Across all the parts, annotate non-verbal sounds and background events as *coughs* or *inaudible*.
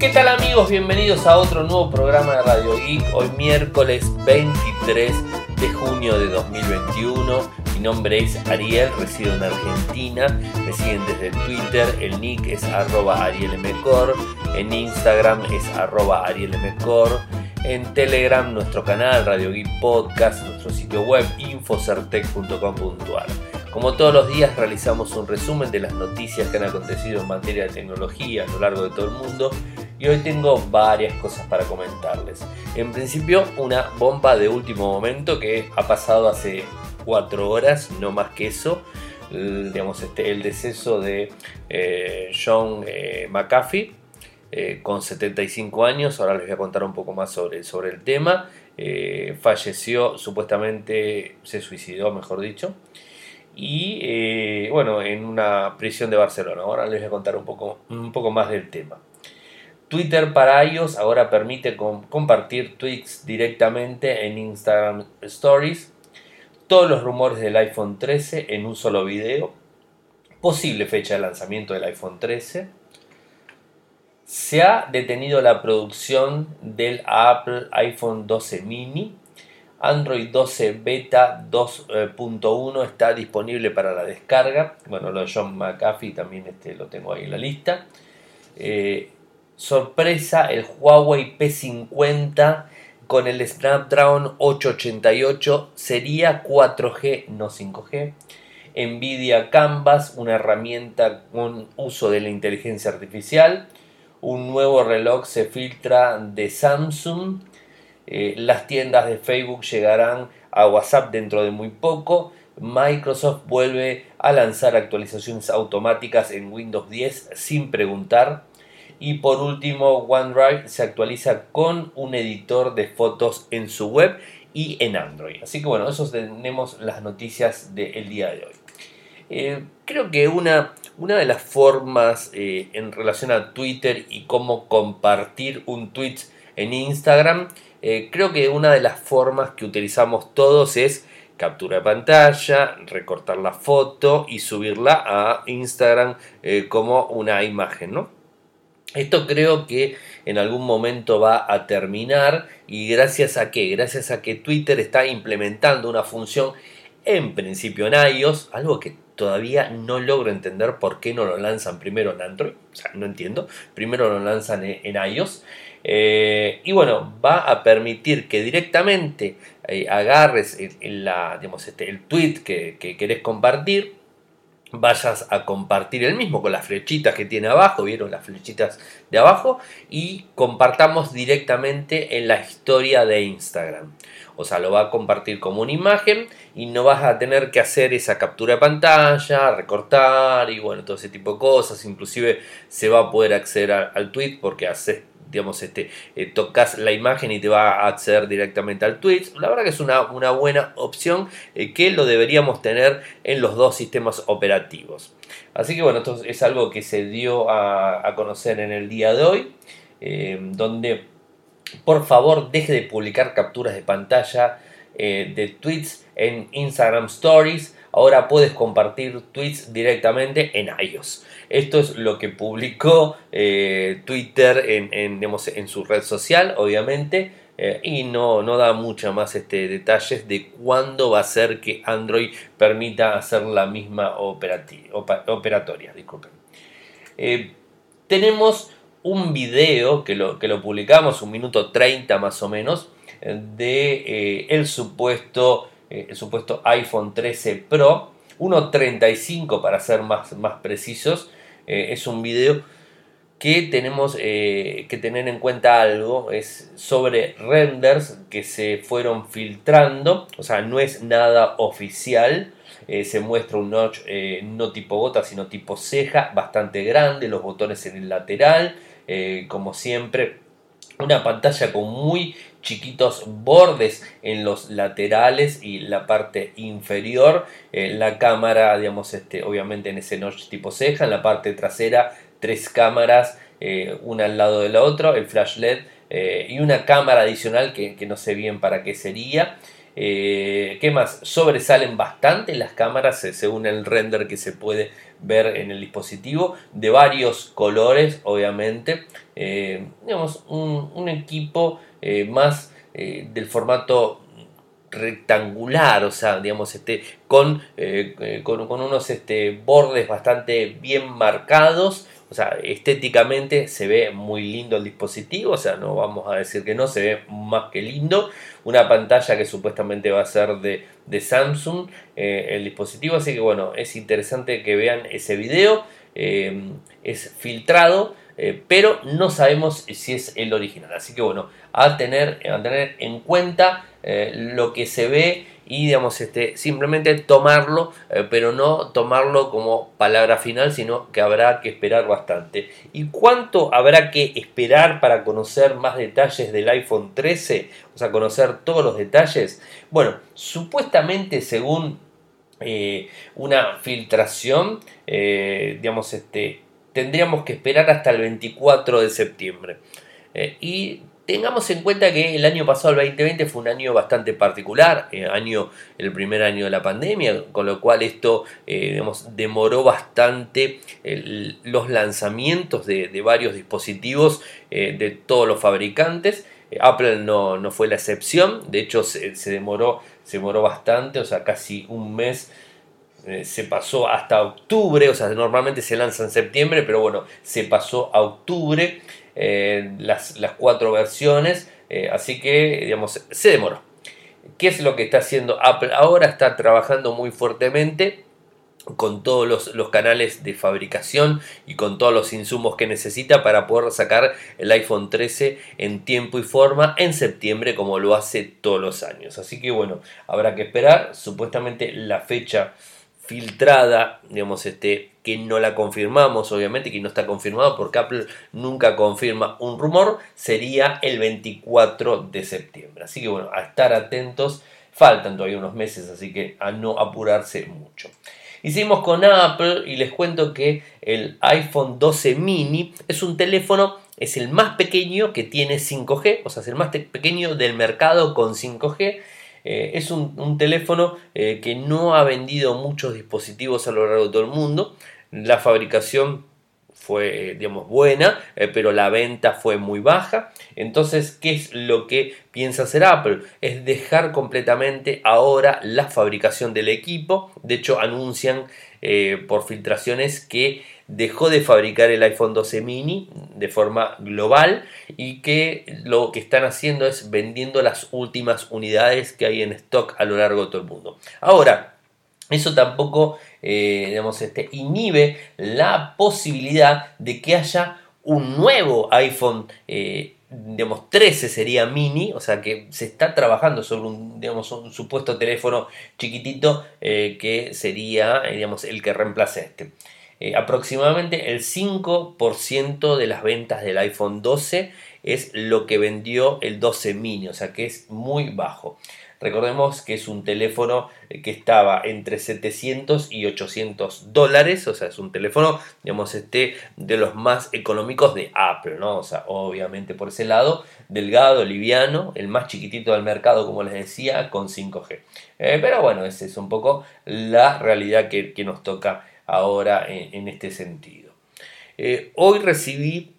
¿Qué tal amigos? Bienvenidos a otro nuevo programa de Radio Geek. Hoy miércoles 23 de junio de 2021. Mi nombre es Ariel, resido en Argentina. Me siguen desde Twitter, el nick es arroba arielmcor. En Instagram es arroba arielmcor. En Telegram nuestro canal Radio Geek Podcast, nuestro sitio web infocertec.com.ar. Como todos los días realizamos un resumen de las noticias que han acontecido en materia de tecnología a lo largo de todo el mundo y hoy tengo varias cosas para comentarles. En principio una bomba de último momento que ha pasado hace 4 horas, no más que eso. El, digamos, este, el deceso de eh, John eh, McAfee eh, con 75 años, ahora les voy a contar un poco más sobre, sobre el tema. falleció, supuestamente se suicidó, mejor dicho y eh, bueno, en una prisión de Barcelona. Ahora les voy a contar un poco, un poco más del tema. Twitter para iOS ahora permite compartir tweets directamente en Instagram Stories. Todos los rumores del iPhone 13 en un solo video. Posible fecha de lanzamiento del iPhone 13. Se ha detenido la producción del Apple iPhone 12 mini Android 12 Beta 2.1 está disponible para la descarga. Bueno, lo de John McAfee también este, lo tengo ahí en la lista. Eh, sorpresa, el Huawei P50 con el Snapdragon 888 sería 4G, no 5G. Nvidia Canvas, una herramienta con uso de la inteligencia artificial. Un nuevo reloj se filtra de Samsung eh, las tiendas de Facebook llegarán a WhatsApp dentro de muy poco. Microsoft vuelve a lanzar actualizaciones automáticas en Windows 10 sin preguntar. Y por último, OneDrive se actualiza con un editor de fotos en su web y en Android. Así que bueno, eso tenemos las noticias del día de hoy. Eh, creo que una, una, de las formas eh, en relación a Twitter y cómo compartir un tweet en Instagram eh, creo que una de las formas que utilizamos todos es captura de pantalla, recortar la foto y subirla a Instagram como una imagen, ¿no? Esto creo que en algún momento va a terminar y gracias a qué? Gracias a que Twitter está implementando una función en principio en iOS, algo que todavía no logro entender por qué no lo lanzan primero en Android, o sea, no entiendo, primero lo lanzan en iOS eh, y bueno, va a permitir que directamente eh, agarres el, la, digamos, este, el tweet que, que, querés compartir, vayas a compartir el mismo con las flechitas que tiene abajo, vieron las flechitas de abajo, y compartamos directamente en la historia de Instagram. O sea, lo va a compartir como una imagen y no vas a tener que hacer esa captura de pantalla, recortar y bueno, todo ese tipo de cosas. Inclusive se va a poder acceder al tweet porque haces digamos, este, eh, tocas la imagen y te va a acceder directamente al tweet. La verdad que es una, buena opción eh, que lo deberíamos tener en los dos sistemas operativos. Así que bueno, esto es algo que se dio a, conocer en el día de hoy, eh, donde por favor deje de publicar capturas de pantalla de tweets en Instagram Stories ahora puedes compartir tweets directamente en iOS. Esto es lo que publicó eh, Twitter en, en, su red social, obviamente. Eh, y no, no da mucha más este, detalles de cuándo va a ser que Android permita hacer la misma operatoria. Disculpen. Eh, tenemos un video que lo, que lo publicamos, un minuto 30 más o menos, de el supuesto el supuesto iPhone 13 Pro, 1.35 para ser más, más precisos. Eh, es un video que tenemos eh, que tener en cuenta algo, es sobre renders que se fueron filtrando, o sea, no es nada oficial. se muestra un notch no tipo gota, sino tipo ceja, bastante grande, los botones en el lateral, como siempre, una pantalla con muy chiquitos bordes en los laterales y la parte inferior. Eh, la cámara, digamos, este, obviamente en ese notch tipo ceja. En la parte trasera, tres cámaras, eh, una al lado de la otra, el flash LED eh, y una cámara adicional que, no sé bien para qué sería. ¿Qué más? Sobresalen bastante las cámaras según el render que se puede ver en el dispositivo, de varios colores, obviamente. digamos, un, equipo más del formato rectangular, o sea, digamos, este, con, eh, con, unos este, bordes bastante bien marcados, o sea, estéticamente se ve muy lindo el dispositivo, o sea, no vamos a decir que no, se ve más que lindo. Una pantalla que supuestamente va a ser de, Samsung, eh, el dispositivo, así que bueno, es interesante que vean ese video, eh, es filtrado. pero no sabemos si es el original. Así que bueno, a tener, a tener en cuenta eh, lo que se ve y digamos este simplemente tomarlo eh, pero no tomarlo como palabra final sino que habrá que esperar bastante. Y cuánto habrá que esperar para conocer más detalles del iPhone 13 o sea conocer todos los detalles. Bueno supuestamente según eh, una filtración digamos este tendríamos que esperar hasta el 24 de septiembre. Y Tengamos en cuenta que el año pasado, el 2020, fue un año bastante particular, eh, año, el primer año de la pandemia, con lo cual esto eh, demoró bastante los lanzamientos de, varios dispositivos eh, de todos los fabricantes. Apple no, fue la excepción, de hecho se, demoró, se demoró bastante, o sea, casi un mes se pasó hasta octubre, o sea, normalmente se lanza en septiembre, pero bueno, se pasó a octubre. Las, cuatro versiones, eh, así que digamos, se demoró. ¿Qué es lo que está haciendo Apple ahora? Está trabajando muy fuertemente con todos los, canales de fabricación y con todos los insumos que necesita para poder sacar el iPhone 13 en tiempo y forma en septiembre como lo hace todos los años. Así que bueno, habrá que esperar. Supuestamente la fecha filtrada, digamos, este, que no la confirmamos, obviamente, que no está confirmado porque Apple nunca confirma un rumor, sería el 24 de septiembre. Así que bueno, a estar atentos, faltan todavía unos meses, así que a no apurarse mucho. Hicimos con Apple y les cuento que el iPhone 12 mini es un teléfono, es el más pequeño que tiene 5G, o sea, es el más pequeño del mercado con 5G eh, es un, teléfono eh, que no ha vendido muchos dispositivos a lo largo de todo el mundo. La fabricación fue, digamos, buena, eh, pero la venta fue muy baja. Entonces, ¿qué es lo que piensa hacer Apple? Es dejar completamente ahora la fabricación del equipo. De hecho, anuncian por filtraciones que dejó de fabricar el iPhone 12 mini de forma global y que lo que están haciendo es vendiendo las últimas unidades que hay en stock a lo largo de todo el mundo. Ahora, eso tampoco eh, digamos, este, inhibe la posibilidad de que haya un nuevo iPhone eh, digamos, 13 sería mini, o sea que se está trabajando sobre un, digamos, un supuesto teléfono chiquitito eh, que sería digamos, el que reemplace este. Eh, aproximadamente el 5% de las ventas del iPhone 12 es lo que vendió el 12 mini, o sea que es muy bajo. Recordemos que es un teléfono eh, que estaba entre 700 y 800 dólares, o sea, es un teléfono, digamos, este, de los más económicos de Apple, ¿no? O sea, obviamente por ese lado, delgado, liviano, el más chiquitito del mercado, como les decía, con 5G. Eh, pero bueno, esa es un poco la realidad que, que nos toca ahora en, este sentido. Eh, hoy recibí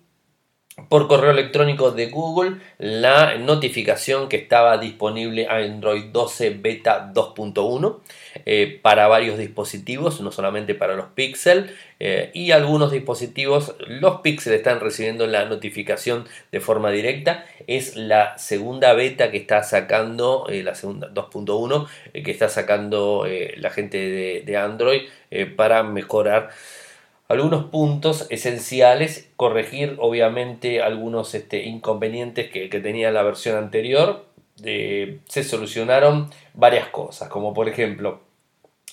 por correo electrónico de Google la notificación que estaba disponible Android 12 Beta 2.1 eh, para varios dispositivos, no solamente para los Pixel eh, y algunos dispositivos, los Pixel están recibiendo la notificación de forma directa. Es la segunda beta que está sacando, la segunda 2.1 que está sacando la gente de Android para mejorar algunos puntos esenciales, corregir obviamente algunos este, inconvenientes que, tenía la versión anterior. Eh, se solucionaron varias cosas, como por ejemplo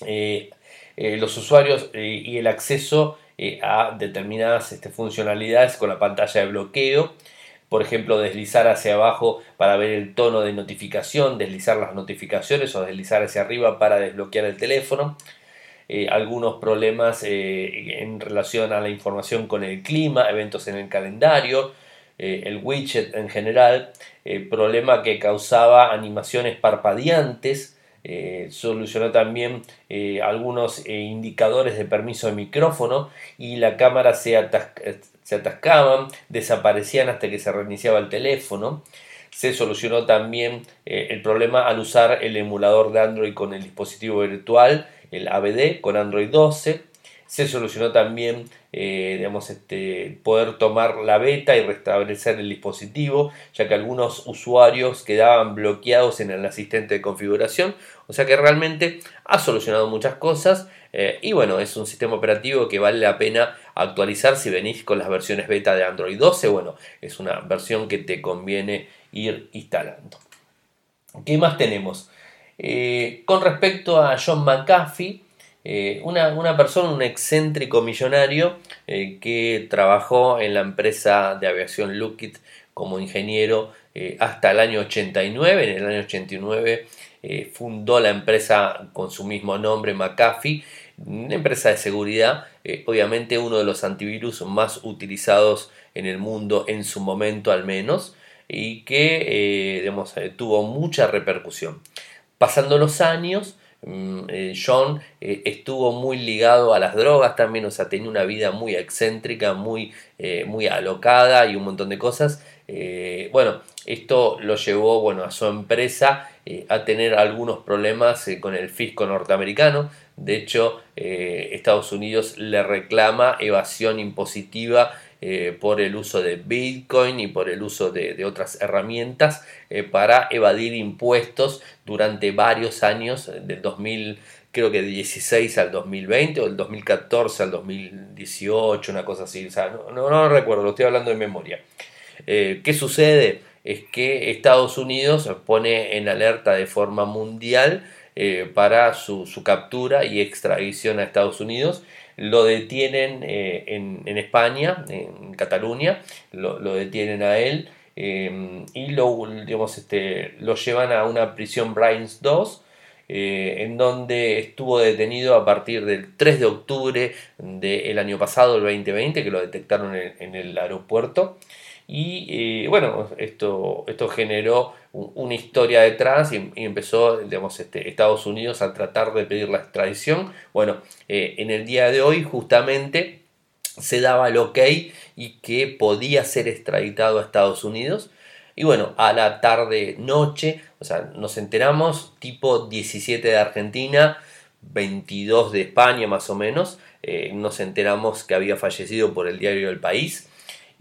eh, eh, los usuarios y el acceso a determinadas este, funcionalidades con la pantalla de bloqueo. Por ejemplo, deslizar hacia abajo para ver el tono de notificación, deslizar las notificaciones o deslizar hacia arriba para desbloquear el teléfono. Eh, algunos problemas eh, en relación a la información con el clima, eventos en el calendario, el widget en general, problema que causaba animaciones parpadeantes, solucionó también algunos indicadores de permiso de micrófono y la cámara se, se atascaban, desaparecían hasta que se reiniciaba el teléfono. Se solucionó también el problema al usar el emulador de Android con el dispositivo virtual, el ABD, con Android 12 se solucionó también eh, digamos, este, poder tomar la beta y restablecer el dispositivo, ya que algunos usuarios quedaban bloqueados en el asistente de configuración. O sea que realmente ha solucionado muchas cosas eh, y bueno, es un sistema operativo que vale la pena actualizar si venís con las versiones beta de Android 12. Bueno, es una versión que te conviene ir instalando. ¿Qué más tenemos? Eh, con respecto a John McAfee, eh, una, persona, un excéntrico millonario eh, que trabajó en la empresa de aviación Lockheed como ingeniero hasta el año 89. En el año 89 fundó la empresa con su mismo nombre, McAfee, una empresa de seguridad, obviamente uno de los antivirus más utilizados en el mundo en su momento al menos, y que tuvo mucha repercusión. Pasando los años, Mm, eh, John eh, estuvo muy ligado a las drogas también, o sea, tenía una vida muy excéntrica, muy, eh, muy alocada y un montón de cosas. bueno, esto lo llevó bueno, a su empresa a tener algunos problemas con el fisco norteamericano. De hecho, Estados Unidos le reclama evasión impositiva eh, por el uso de Bitcoin y por el uso de, otras herramientas eh, para evadir impuestos durante varios años, eh, del 2000, creo que de 16 al 2020 o del 2014 al 2018, una cosa así, no, no, no recuerdo, lo estoy hablando de memoria. ¿Qué sucede? Es que Estados Unidos pone en alerta de forma mundial para su, su captura y extradición a Estados Unidos lo detienen eh, en, España, en Cataluña, lo, detienen a él eh, y lo, digamos, este, lo llevan a una prisión Brains 2. Eh, en donde estuvo detenido a partir del 3 de octubre del año pasado, el 2020, que lo detectaron en el aeropuerto. Y eh, bueno, esto, esto generó una historia detrás y, empezó, digamos, este, Estados Unidos a tratar de pedir la extradición. Bueno, eh, en el día de hoy justamente se daba el ok y que podía ser extraditado a Estados Unidos. Y bueno, a la tarde noche, o sea, nos enteramos, tipo 17 de Argentina, 22 de España más o menos, eh, nos enteramos que había fallecido por el diario El País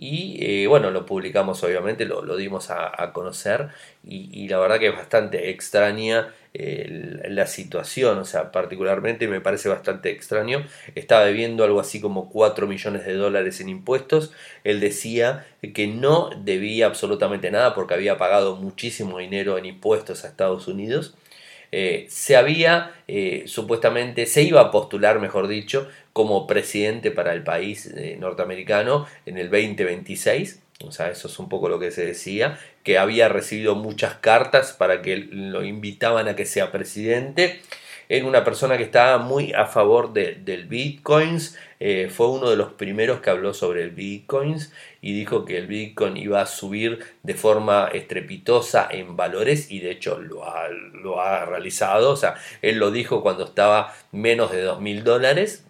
y eh, bueno, lo publicamos obviamente, lo, dimos a, conocer y, la verdad que es bastante extraña la situación, o sea, particularmente me parece bastante extraño. Estaba debiendo algo así como 4 millones de dólares en impuestos. Él decía que no debía absolutamente nada porque había pagado muchísimo dinero en impuestos a Estados Unidos. Eh, se había, eh, supuestamente, se iba a postular, mejor dicho, como presidente para el país eh, norteamericano en el 2026. O sea, eso es un poco lo que se decía, que había recibido muchas cartas para que lo invitaban a que sea presidente era una persona que estaba muy a favor del bitcoins, eh, fue uno de los primeros que habló sobre el bitcoins y dijo que el bitcoin iba a subir de forma estrepitosa en valores y de hecho lo ha, lo ha realizado, o sea, él lo dijo cuando estaba menos de 2 mil dólares,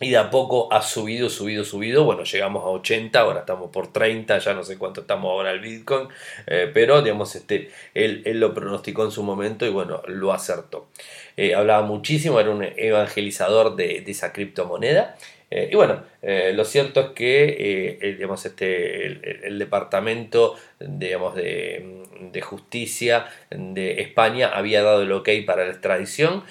y de a poco ha subido, subido, subido. Bueno, llegamos a 80, ahora estamos por 30, ya no sé cuánto estamos ahora el Bitcoin, eh, pero digamos, este, él, él, lo pronosticó en su momento y bueno, lo acertó. Eh, hablaba muchísimo, era un evangelizador de, esa criptomoneda. Eh, y bueno, lo cierto es que digamos, este, el, departamento digamos, de, de, justicia de España había dado el ok para la extradición.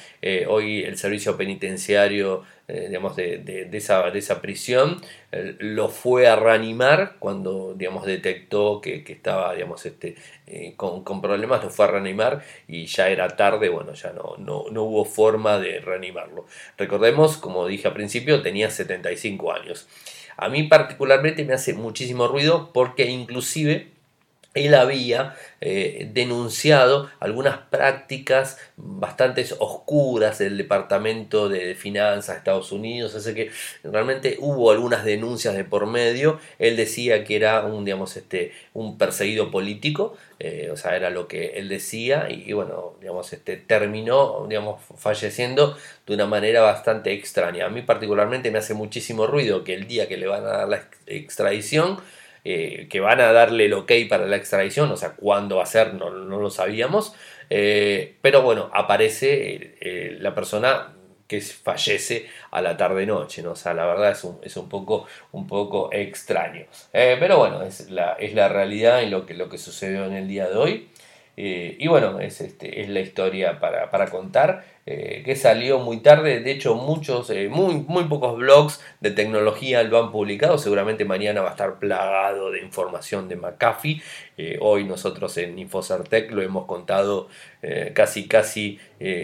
hoy el servicio penitenciario eh, digamos, de, de, esa, de, esa, prisión, eh, lo fue a reanimar cuando digamos, detectó que, que estaba digamos, este, eh, con, con, problemas, lo fue a reanimar y ya era tarde, bueno, ya no, no, no, hubo forma de reanimarlo. Recordemos, como dije al principio, tenía 75 años. A mí particularmente me hace muchísimo ruido porque inclusive él había eh, denunciado algunas prácticas bastante oscuras del Departamento de Finanzas de Estados Unidos, así que realmente hubo algunas denuncias de por medio. Él decía que era un, digamos, este, un perseguido político, eh, o sea, era lo que él decía, y, bueno, digamos, este, terminó digamos, falleciendo de una manera bastante extraña. A mí particularmente me hace muchísimo ruido que el día que le van a dar la extradición, eh, que van a darle el ok para la extradición, o sea, cuándo va a ser, no, lo sabíamos, eh, pero bueno, aparece eh, la persona que fallece a la tarde-noche, ¿no? O sea, la verdad es un, es un, poco, un poco extraño. pero bueno, es la, es la realidad y lo que, lo que sucedió en el día de hoy. Y bueno, es, este, es la historia para, para contar. Eh, que salió muy tarde. De hecho, muchos, eh, muy, muy pocos blogs de tecnología lo han publicado. Seguramente mañana va a estar plagado de información de McAfee. Eh, hoy nosotros en Infocertec lo hemos contado casi, casi,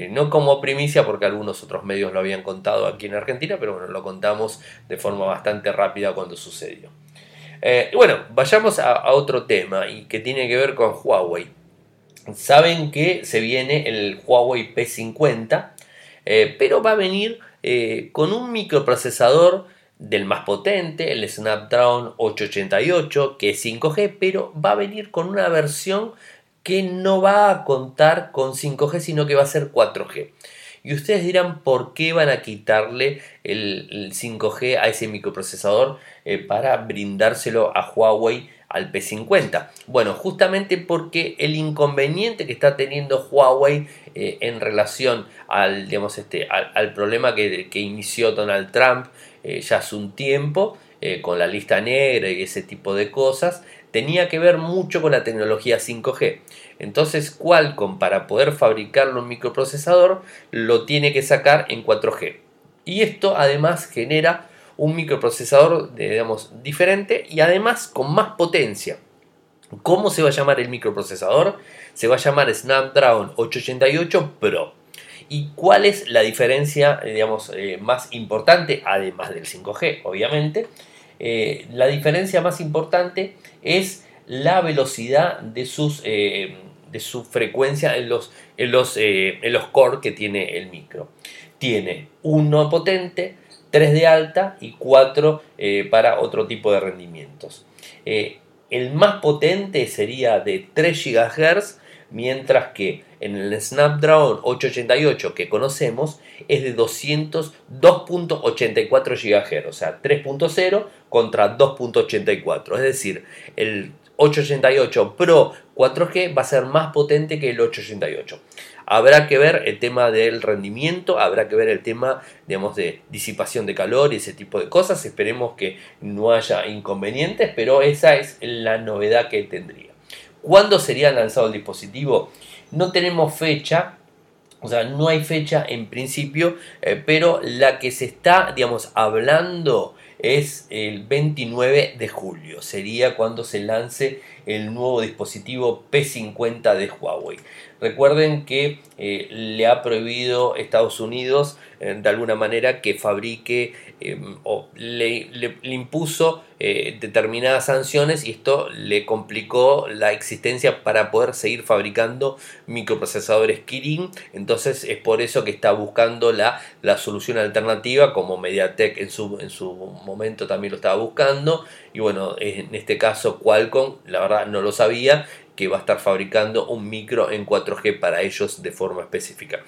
no como primicia, porque algunos otros medios lo habían contado aquí en Argentina, pero bueno, lo contamos de forma bastante rápida cuando sucedió. y bueno, vayamos a otro tema y que tiene que ver con Huawei saben que se viene el Huawei P50, eh, pero va a venir eh, con un microprocesador del más potente, el Snapdragon 888, que es 5G, pero va a venir con una versión que no va a contar con 5G, sino que va a ser 4G. Y ustedes dirán por qué van a quitarle el, 5G a ese microprocesador eh, para brindárselo a Huawei al P50? Bueno, justamente porque el inconveniente que está teniendo Huawei eh, en relación al, digamos, este, al, problema que, inició Donald Trump eh, ya hace un tiempo, eh, con la lista negra y ese tipo de cosas, tenía que ver mucho con la tecnología 5G. Entonces Qualcomm para poder fabricarlo un microprocesador lo tiene que sacar en 4G. Y esto además genera un microprocesador digamos, diferente y además con más potencia. ¿Cómo se va a llamar el microprocesador? Se va a llamar Snapdragon 888 Pro. ¿Y cuál es la diferencia digamos, eh, más importante, además del 5G, obviamente? Eh, la diferencia más importante es la velocidad de, sus, eh, de su frecuencia en los, los, en los core que tiene el micro. Tiene uno potente, 3 de alta y 4 eh, para otro tipo de rendimientos. Eh, el más potente sería de 3 GHz, mientras que en el Snapdragon 888 que conocemos es de 202.84 GHz, o sea, 3.0 contra 2.84. Es decir, el 888 Pro 4G va a ser más potente que el 888. Habrá que ver el tema del rendimiento, habrá que ver el tema, digamos, de disipación de calor y ese tipo de cosas. Esperemos que no haya inconvenientes, pero esa es la novedad que tendría. ¿Cuándo sería lanzado el dispositivo? No tenemos fecha, o sea, no hay fecha en principio, eh, pero la que se está, digamos, hablando es el 29 de julio. Sería cuando se lance el nuevo dispositivo P50 de Huawei. Recuerden que eh, le ha prohibido Estados Unidos eh, de alguna manera que fabrique em, o le, impuso eh, determinadas sanciones y esto le complicó la existencia para poder seguir fabricando microprocesadores Kirin. Entonces es por eso que está buscando la, la solución alternativa como MediaTek en su, en su momento también lo estaba buscando. Y bueno, en este caso Qualcomm, la verdad no lo sabía, que va a estar fabricando un micro en 4G para ellos de forma específica.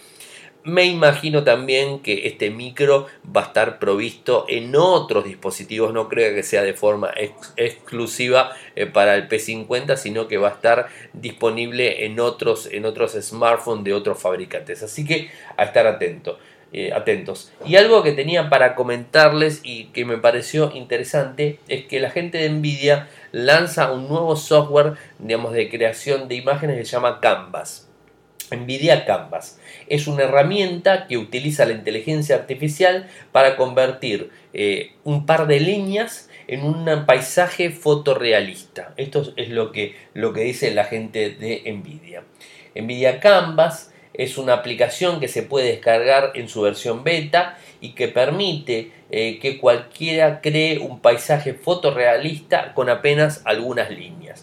Me imagino también que este micro va a estar provisto en otros dispositivos, no creo que sea de forma exclusiva eh, para el P50, sino que va a estar disponible en otros, en otros smartphones de otros fabricantes. Así que a estar. Eh, atentos. Y algo que tenía para comentarles y que me pareció interesante es que la gente de Nvidia lanza un nuevo software digamos, de creación de imágenes que se llama Canvas. Nvidia Canvas es una herramienta que utiliza la inteligencia artificial para convertir eh, un par de líneas en un paisaje fotorrealista. Esto es lo que, lo que dice la gente de Nvidia. Nvidia Canvas es una aplicación que se puede descargar en su versión beta y que permite eh, que cualquiera cree un paisaje fotorrealista con apenas algunas líneas.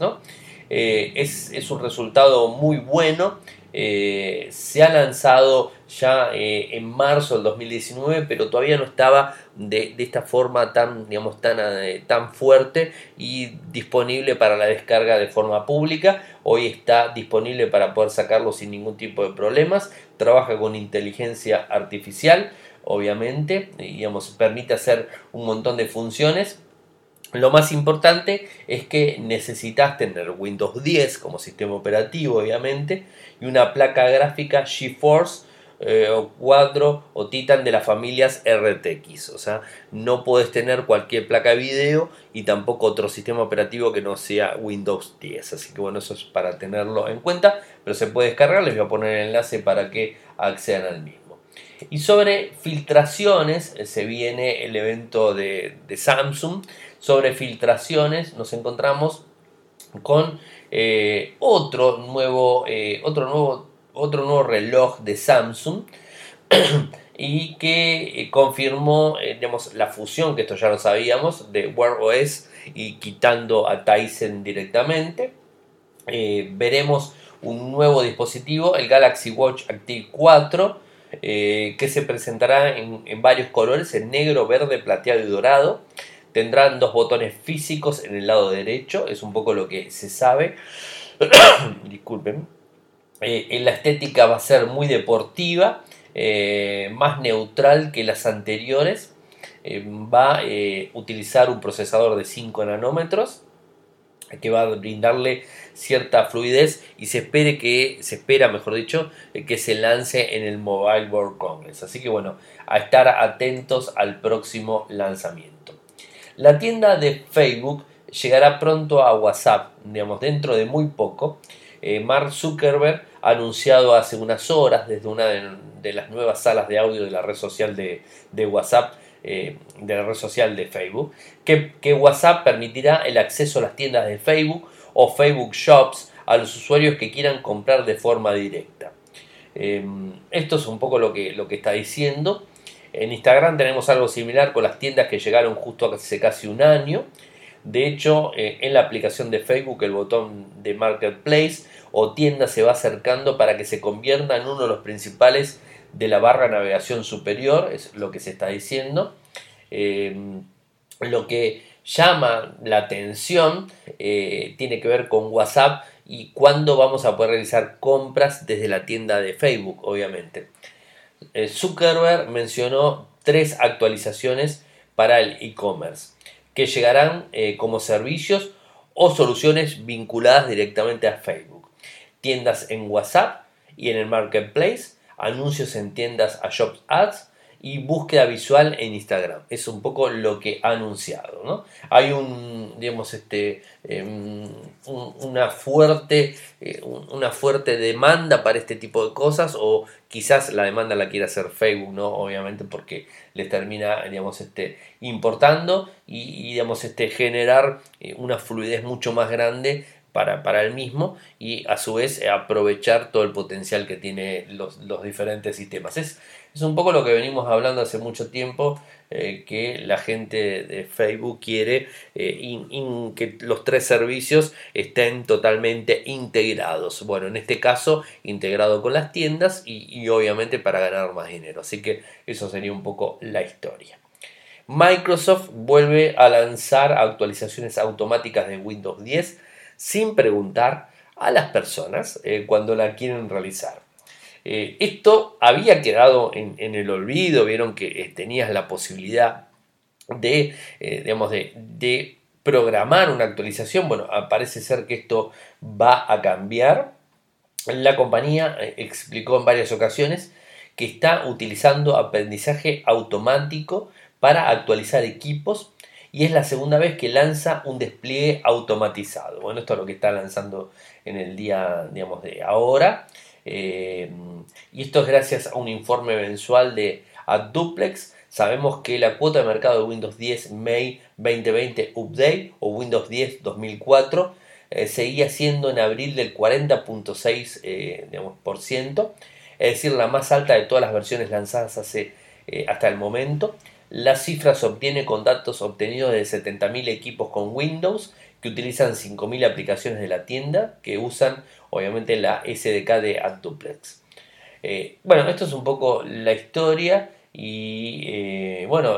eh, es, un resultado muy bueno. Eh, se ha lanzado ya eh, en marzo del 2019, pero todavía no estaba de, esta forma tan, digamos, tan, tan fuerte y disponible para la descarga de forma pública. Hoy está disponible para poder sacarlo sin ningún tipo de problemas. Trabaja con inteligencia artificial, obviamente, digamos, permite hacer un montón de funciones lo más importante es que necesitas tener Windows 10 como sistema operativo, obviamente, y una placa gráfica GeForce eh, o Quadro o Titan de las familias RTX. O sea, no puedes tener cualquier placa de video y tampoco otro sistema operativo que no sea Windows 10. Así que bueno, eso es para tenerlo en cuenta, pero se puede descargar. Les voy a poner el enlace para que accedan al mismo. Y sobre filtraciones, eh, se viene el evento de, Samsung. Sobre filtraciones nos encontramos con eh, otro, nuevo, eh, otro, nuevo, otro nuevo reloj de Samsung *clears throat* y que confirmó digamos, la fusión, que esto ya lo sabíamos, de Wear OS y quitando a Tyson directamente. veremos un nuevo dispositivo, el Galaxy Watch Active 4 eh, que se presentará en, varios colores, en negro, verde, plateado y dorado. Tendrán dos botones físicos en el lado derecho, es un poco lo que se sabe. *coughs* Disculpen. Eh, en la estética va a ser muy deportiva, eh, más neutral que las anteriores. va a utilizar un procesador de 5 nanómetros que va a brindarle cierta fluidez y se espere que se espera mejor dicho que se lance en el Mobile World Congress así que bueno a estar atentos al próximo lanzamiento la tienda de Facebook llegará pronto a WhatsApp digamos dentro de muy poco eh, Mark Zuckerberg ha anunciado hace unas horas desde una de, las nuevas salas de audio de la red social de, WhatsApp eh, de la red social de Facebook, que, WhatsApp permitirá el acceso a las tiendas de Facebook o Facebook Shops a los usuarios que quieran comprar de forma directa. Em, esto es un poco lo que, lo que está diciendo. En Instagram tenemos algo similar con las tiendas que llegaron justo hace casi un año. De hecho, eh, en la aplicación de Facebook el botón de Marketplace o tienda se va acercando para que se convierta en uno de los principales de la barra navegación superior, es lo que se está diciendo. Eh, lo que llama la atención eh, tiene que ver con WhatsApp y cuándo vamos a poder realizar compras desde la tienda de Facebook, obviamente. Eh, Zuckerberg mencionó tres actualizaciones para el e-commerce que llegarán como servicios o soluciones vinculadas directamente a Facebook. Tiendas en WhatsApp y en el Marketplace anuncios en tiendas a Shops Ads y búsqueda visual en Instagram. Es un poco lo que ha anunciado. ¿no? Hay un, digamos, este, em, una, fuerte, eh, una fuerte demanda para este tipo de cosas o quizás la demanda la quiera hacer Facebook, ¿no? obviamente porque les termina digamos, este, importando y, digamos, este, generar eh, una fluidez mucho más grande para, para el mismo y a su vez aprovechar todo el potencial que tiene los, diferentes sistemas. Es, es, un poco lo que venimos hablando hace mucho tiempo, eh, que la gente de Facebook quiere eh, que los tres servicios estén totalmente integrados. Bueno, en este caso, integrado con las tiendas y, y obviamente para ganar más dinero. Así que eso sería un poco la historia. Microsoft vuelve a lanzar actualizaciones automáticas de Windows 10 sin preguntar a las personas eh, cuando la quieren realizar. Eh, esto había quedado en, el olvido, vieron que eh, tenías la posibilidad de, digamos, de, programar una actualización. Bueno, parece ser que esto va a cambiar. La compañía explicó en varias ocasiones que está utilizando aprendizaje automático para actualizar equipos y es la segunda vez que lanza un despliegue automatizado. Bueno, esto es lo que está lanzando en el día, digamos, de ahora. Eh, y esto es gracias a un informe mensual de AdDuplex. Sabemos que la cuota de mercado de Windows 10 May 2020 Update o Windows 10 2004 eh, seguía siendo en abril del 40.6%, eh, es decir, la más alta de todas las versiones lanzadas hace, hasta el momento. La cifra se obtiene con datos obtenidos de 70.000 equipos con Windows que utilizan 5.000 aplicaciones de la tienda que usan obviamente la SDK de AdDuplex. Eh, bueno, esto es un poco la historia y eh, bueno,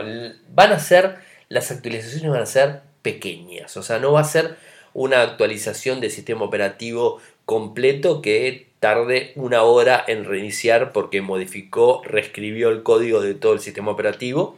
van a ser, las actualizaciones van a ser pequeñas, o sea, no va a ser una actualización del sistema operativo completo que tarde una hora en reiniciar porque modificó, reescribió el código de todo el sistema operativo.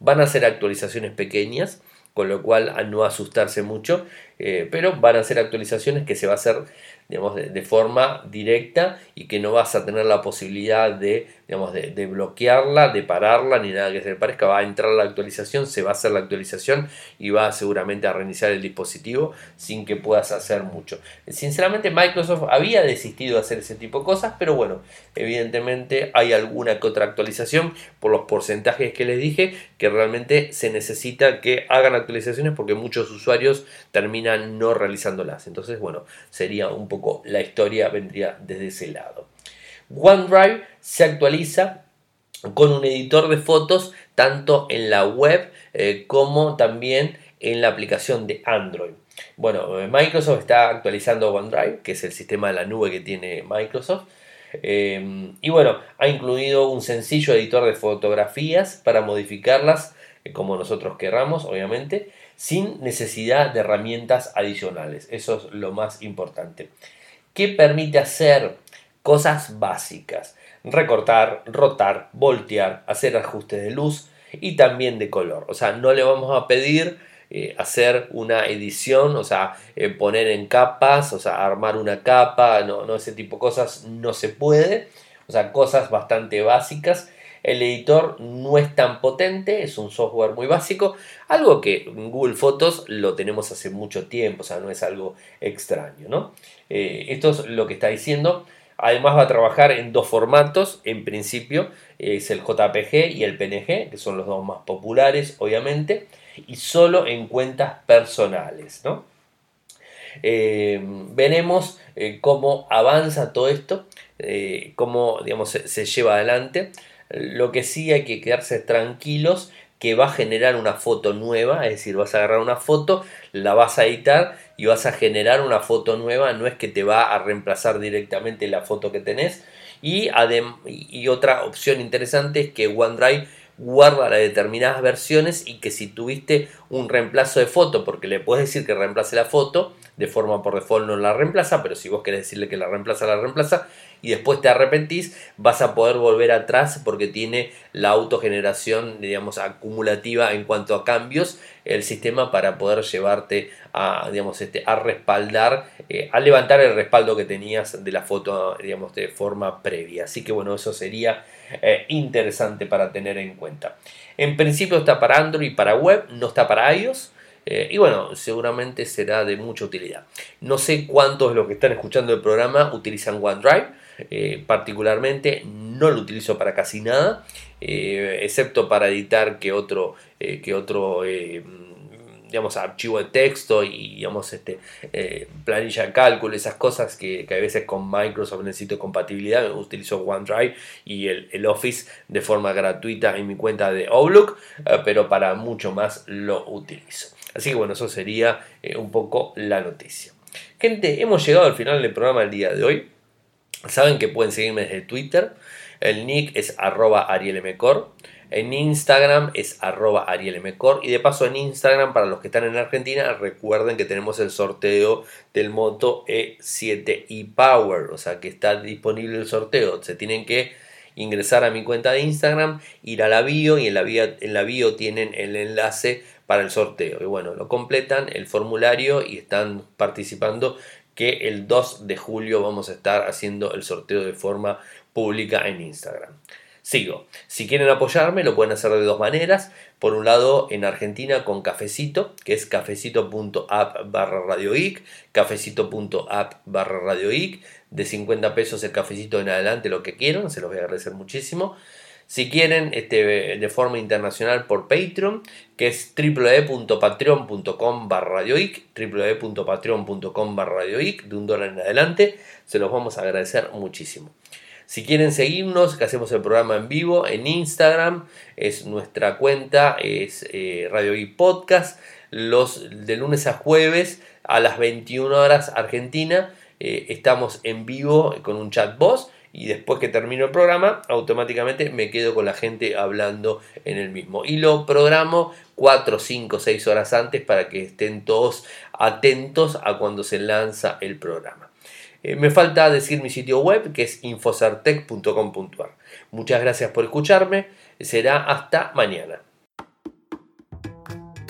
Van a ser actualizaciones pequeñas, con lo cual a no asustarse mucho, eh, pero van a ser actualizaciones que se va a hacer digamos, de, forma directa y que no vas a tener la posibilidad de, digamos, de, bloquearla, de pararla, ni nada que se le parezca. Va a entrar la actualización, se va a hacer la actualización y va seguramente a reiniciar el dispositivo sin que puedas hacer mucho. Sinceramente Microsoft había desistido de hacer ese tipo de cosas, pero bueno, evidentemente hay alguna que otra actualización por los porcentajes que les dije que realmente se necesita que hagan actualizaciones porque muchos usuarios terminan no realizándolas. Entonces, bueno, sería un poco la historia vendría desde ese lado. OneDrive se actualiza con un editor de fotos tanto en la web eh, como también en la aplicación de Android. Bueno, eh, Microsoft está actualizando OneDrive, que es el sistema de la nube que tiene Microsoft. Eh, y bueno, ha incluido un sencillo editor de fotografías para modificarlas como nosotros querramos, obviamente sin necesidad de herramientas adicionales. Eso es lo más importante. ¿Qué permite hacer? Cosas básicas. Recortar, rotar, voltear, hacer ajustes de luz y también de color. O sea, no le vamos a pedir eh, hacer una edición, o sea, eh, poner en capas, o sea, armar una capa, no, no, ese tipo de cosas no se puede. O sea, cosas bastante básicas el editor no es tan potente, es un software muy básico, algo que en Google Fotos lo tenemos hace mucho tiempo, o sea, no es algo extraño, ¿no? Eh, esto es lo que está diciendo. Además va a trabajar en dos formatos, en principio es el JPG y el PNG, que son los dos más populares, obviamente, y solo en cuentas personales, ¿no? Eh, veremos eh, cómo avanza todo esto, cómo digamos, se, lleva adelante. Lo que sí hay que quedarse tranquilos que va a generar una foto nueva, es decir, vas a agarrar una foto, la vas a editar y vas a generar una foto nueva, no es que te va a reemplazar directamente la foto que tenés. Y, y otra opción interesante es que OneDrive guarda las determinadas versiones y que si tuviste un reemplazo de foto, porque le puedes decir que reemplace la foto, de forma por default no la reemplaza, pero si vos querés decirle que la reemplaza, la reemplaza, y después te arrepentís, vas a poder volver atrás porque tiene la autogeneración, digamos, acumulativa en cuanto a cambios, el sistema para poder llevarte a, digamos, este, a respaldar, eh, a levantar el respaldo que tenías de la foto, digamos, de forma previa. Así que bueno, eso sería eh, interesante para tener en cuenta. En principio está para Android y para web, no está para iOS. Eh, y bueno, seguramente será de mucha utilidad. No sé cuántos de los que están escuchando el programa utilizan OneDrive. Eh, particularmente no lo utilizo para casi nada, eh, excepto para editar que otro, que otro digamos, archivo de texto y digamos, este, planilla de cálculo, esas cosas que, a veces con Microsoft necesito compatibilidad, utilizo OneDrive y el, el, Office de forma gratuita en mi cuenta de Outlook, pero para mucho más lo utilizo. Así que bueno, eso sería eh, un poco la noticia. Gente, hemos llegado al final del programa del día de hoy. Saben que pueden seguirme desde Twitter. El nick es arroba arielmcor. En Instagram es arroba arielmcor. Y de paso en Instagram, para los que están en Argentina, recuerden que tenemos el sorteo del Moto E7 e-Power. O sea que está disponible el sorteo. Se tienen que ingresar a mi cuenta de Instagram, ir a la bio y en la en la bio tienen el enlace para el sorteo. Y bueno, lo completan el formulario y están participando que el 2 de julio vamos a estar haciendo el sorteo de forma pública en Instagram. Sigo. Si quieren apoyarme, lo pueden hacer de dos maneras. Por un lado, en Argentina con Cafecito, que es cafecito.app barra cafecito.app barra Radio De 50 pesos el cafecito en adelante, lo que quieran, se los voy a agradecer muchísimo. Si quieren, este, de forma internacional por Patreon, que es www.patreon.com barra www.patreon.com barra de un dólar en adelante, se los vamos a agradecer muchísimo. Si quieren seguirnos, que hacemos el programa en vivo en Instagram, es nuestra cuenta, es eh, Radio Geek Podcast. los de lunes a jueves a las 21 horas Argentina. Eh, estamos en vivo con un chat y después que termino el programa automáticamente me quedo con la gente hablando en el mismo y lo programo 4, 5, 6 horas antes para que estén todos atentos a cuando se lanza el programa. Eh, me falta decir mi sitio web que es infocertec.com.ar. Muchas gracias por escucharme. Será hasta mañana.